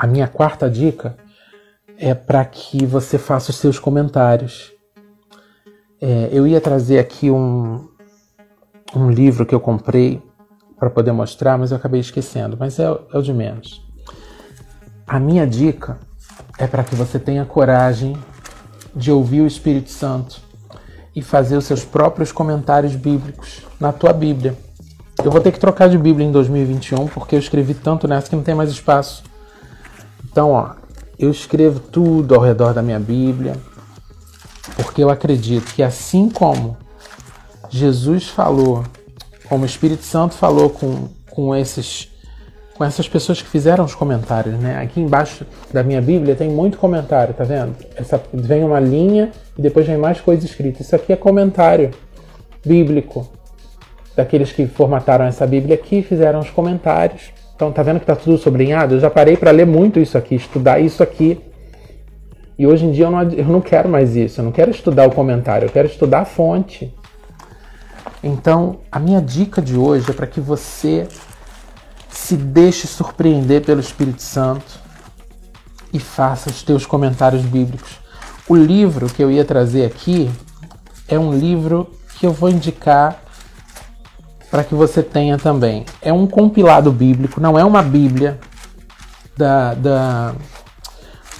a minha quarta dica é para que você faça os seus comentários. É, eu ia trazer aqui um, um livro que eu comprei para poder mostrar, mas eu acabei esquecendo. Mas é, é o de menos. A minha dica é para que você tenha coragem de ouvir o Espírito Santo e fazer os seus próprios comentários bíblicos na tua Bíblia. Eu vou ter que trocar de Bíblia em 2021 porque eu escrevi tanto nessa que não tem mais espaço. Então, ó, eu escrevo tudo ao redor da minha Bíblia porque eu acredito que assim como Jesus falou, como o Espírito Santo falou com, com esses com essas pessoas que fizeram os comentários, né? Aqui embaixo da minha Bíblia tem muito comentário, tá vendo? Essa, vem uma linha e depois vem mais coisa escrita. Isso aqui é comentário bíblico daqueles que formataram essa Bíblia aqui fizeram os comentários. Então tá vendo que tá tudo sublinhado? Eu já parei para ler muito isso aqui, estudar isso aqui. E hoje em dia eu não, eu não quero mais isso. Eu não quero estudar o comentário, eu quero estudar a fonte. Então, a minha dica de hoje é para que você se deixe surpreender pelo Espírito Santo e faça os teus comentários bíblicos. O livro que eu ia trazer aqui é um livro que eu vou indicar para que você tenha também. É um compilado bíblico, não é uma Bíblia da, da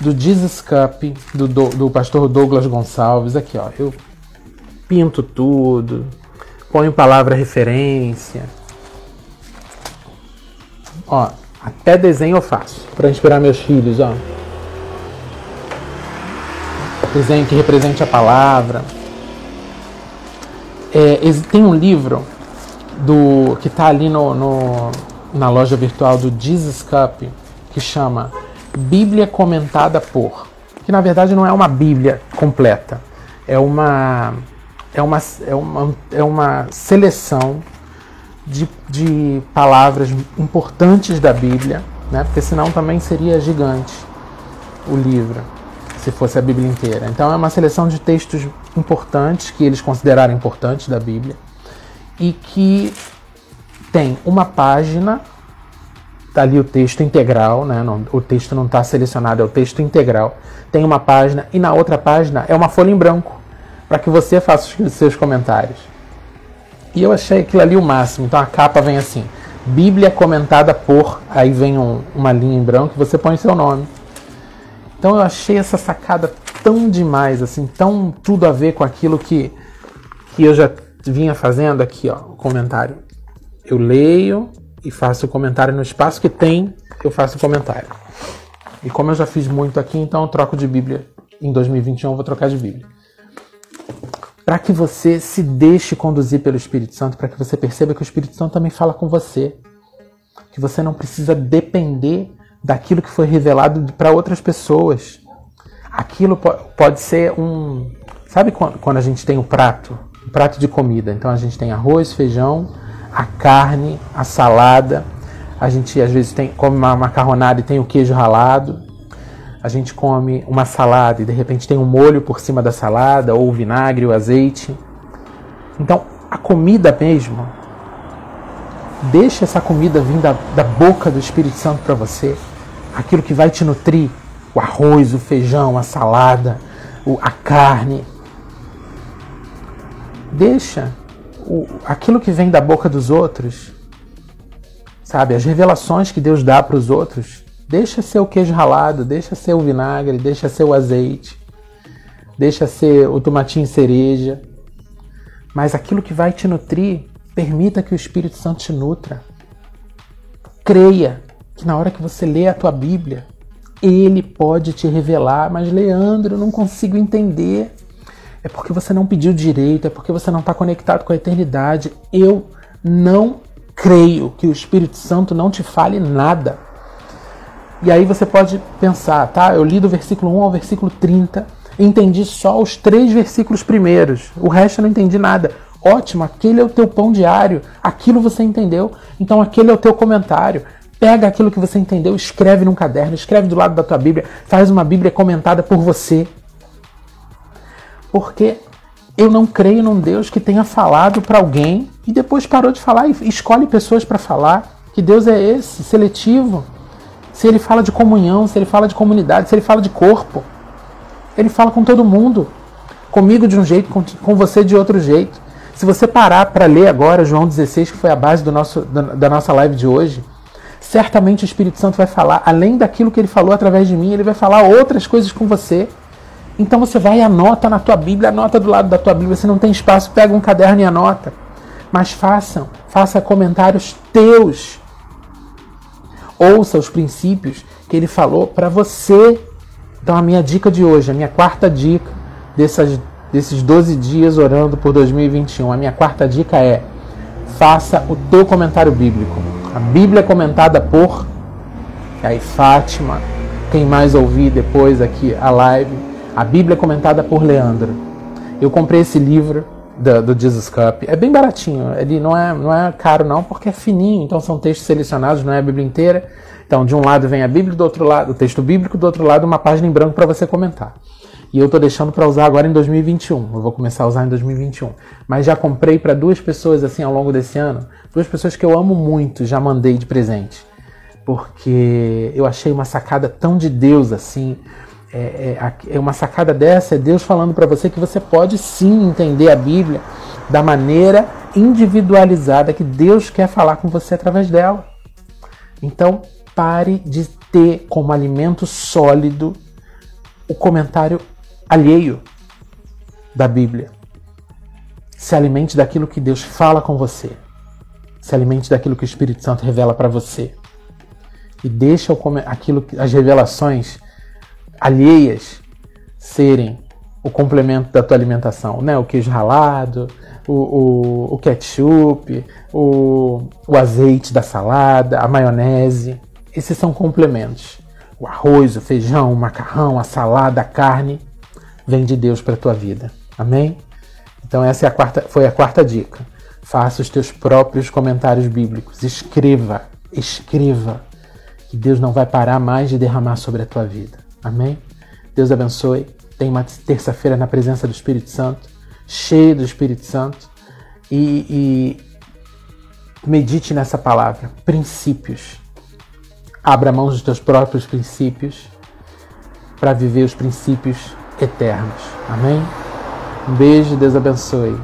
do Jesus Cup, do, do, do pastor Douglas Gonçalves. Aqui, ó, eu pinto tudo, ponho palavra referência Ó, até desenho eu faço para inspirar meus filhos, ó. Desenho que represente a palavra. É, tem um livro do que está ali no, no, na loja virtual do Jesus Cup que chama Bíblia Comentada por, que na verdade não é uma Bíblia completa, é uma é uma, é uma, é uma seleção de, de palavras importantes da Bíblia, né? porque senão também seria gigante o livro, se fosse a Bíblia inteira. Então é uma seleção de textos importantes, que eles consideraram importantes da Bíblia, e que tem uma página, tá ali o texto integral, né? Não, o texto não está selecionado, é o texto integral. Tem uma página, e na outra página é uma folha em branco, para que você faça os seus comentários. E eu achei aquilo ali o máximo. Então a capa vem assim: Bíblia comentada por. Aí vem um, uma linha em branco você põe seu nome. Então eu achei essa sacada tão demais, assim, tão tudo a ver com aquilo que, que eu já vinha fazendo aqui, ó, o comentário. Eu leio e faço o comentário no espaço que tem, eu faço o comentário. E como eu já fiz muito aqui, então eu troco de Bíblia. Em 2021 eu vou trocar de Bíblia para que você se deixe conduzir pelo Espírito Santo, para que você perceba que o Espírito Santo também fala com você. Que você não precisa depender daquilo que foi revelado para outras pessoas. Aquilo pode ser um. Sabe quando a gente tem o um prato? Prato de comida. Então a gente tem arroz, feijão, a carne, a salada. A gente às vezes tem, come uma macarronada e tem o queijo ralado a gente come uma salada e de repente tem um molho por cima da salada, ou o vinagre, o azeite. Então, a comida mesmo, deixa essa comida vir da, da boca do Espírito Santo para você, aquilo que vai te nutrir, o arroz, o feijão, a salada, a carne. Deixa o, aquilo que vem da boca dos outros, sabe, as revelações que Deus dá para os outros, Deixa ser o queijo ralado, deixa ser o vinagre, deixa ser o azeite, deixa ser o tomatinho cereja. Mas aquilo que vai te nutrir, permita que o Espírito Santo te nutra. Creia que na hora que você lê a tua Bíblia, ele pode te revelar, mas Leandro, eu não consigo entender. É porque você não pediu direito, é porque você não está conectado com a eternidade. Eu não creio que o Espírito Santo não te fale nada. E aí você pode pensar, tá? Eu li do versículo 1 ao versículo 30, entendi só os três versículos primeiros, o resto eu não entendi nada. Ótimo, aquele é o teu pão diário, aquilo você entendeu, então aquele é o teu comentário. Pega aquilo que você entendeu, escreve num caderno, escreve do lado da tua Bíblia, faz uma Bíblia comentada por você. Porque eu não creio num Deus que tenha falado para alguém e depois parou de falar e escolhe pessoas para falar. Que Deus é esse, seletivo Se ele fala de comunhão, se ele fala de comunidade, se ele fala de corpo. Ele fala com todo mundo. Comigo de um jeito, com, você de outro jeito. Se você parar para ler agora João 16, que foi a base do nosso, da nossa live de hoje, certamente o Espírito Santo vai falar, além daquilo que ele falou através de mim, ele vai falar outras coisas com você. Então você vai e anota na tua Bíblia, anota do lado da tua Bíblia. Se não tem espaço, pega um caderno e anota. Mas façam, faça comentários teus. Ouça os princípios que ele falou para você. Então a minha dica de hoje, a minha quarta dica dessas desses 12 dias orando por 2021. A minha quarta dica é: faça o teu comentário bíblico. A Bíblia é comentada por aí Fátima, quem mais ouvir depois aqui a live, a Bíblia é comentada por Leandro. Eu comprei esse livro do, do Jesus Cup. É bem baratinho, ele não é, não é caro não, porque é fininho, então são textos selecionados, não é a Bíblia inteira. Então, de um lado vem a Bíblia, do outro lado o texto bíblico, do outro lado uma página em branco para você comentar. E eu estou deixando para usar agora em 2021. Eu vou começar a usar em 2021. Mas já comprei para duas pessoas assim ao longo desse ano. Duas pessoas que eu amo muito, já mandei de presente. Porque eu achei uma sacada tão de Deus assim. É, é, é uma sacada dessa, é Deus falando para você que você pode sim entender a Bíblia da maneira individualizada que Deus quer falar com você através dela. Então, pare de ter como alimento sólido o comentário alheio da Bíblia. Se alimente daquilo que Deus fala com você. Se alimente daquilo que o Espírito Santo revela para você. E deixa aquilo, as revelações alheias serem o complemento da tua alimentação, né? O queijo ralado, o, o, o ketchup, o, o azeite da salada, a maionese. Esses são complementos. O arroz, o feijão, o macarrão, a salada, a carne vem de Deus para a tua vida. Amém? Então essa é a quarta, foi a quarta dica. Faça os teus próprios comentários bíblicos. Escreva, escreva. Que Deus não vai parar mais de derramar sobre a tua vida. Amém? Deus abençoe. Tenha uma terça-feira na presença do Espírito Santo, cheio do Espírito Santo. E, e medite nessa palavra. Princípios. Abra mão dos teus próprios princípios para viver os princípios eternos. Amém? Um beijo, Deus abençoe.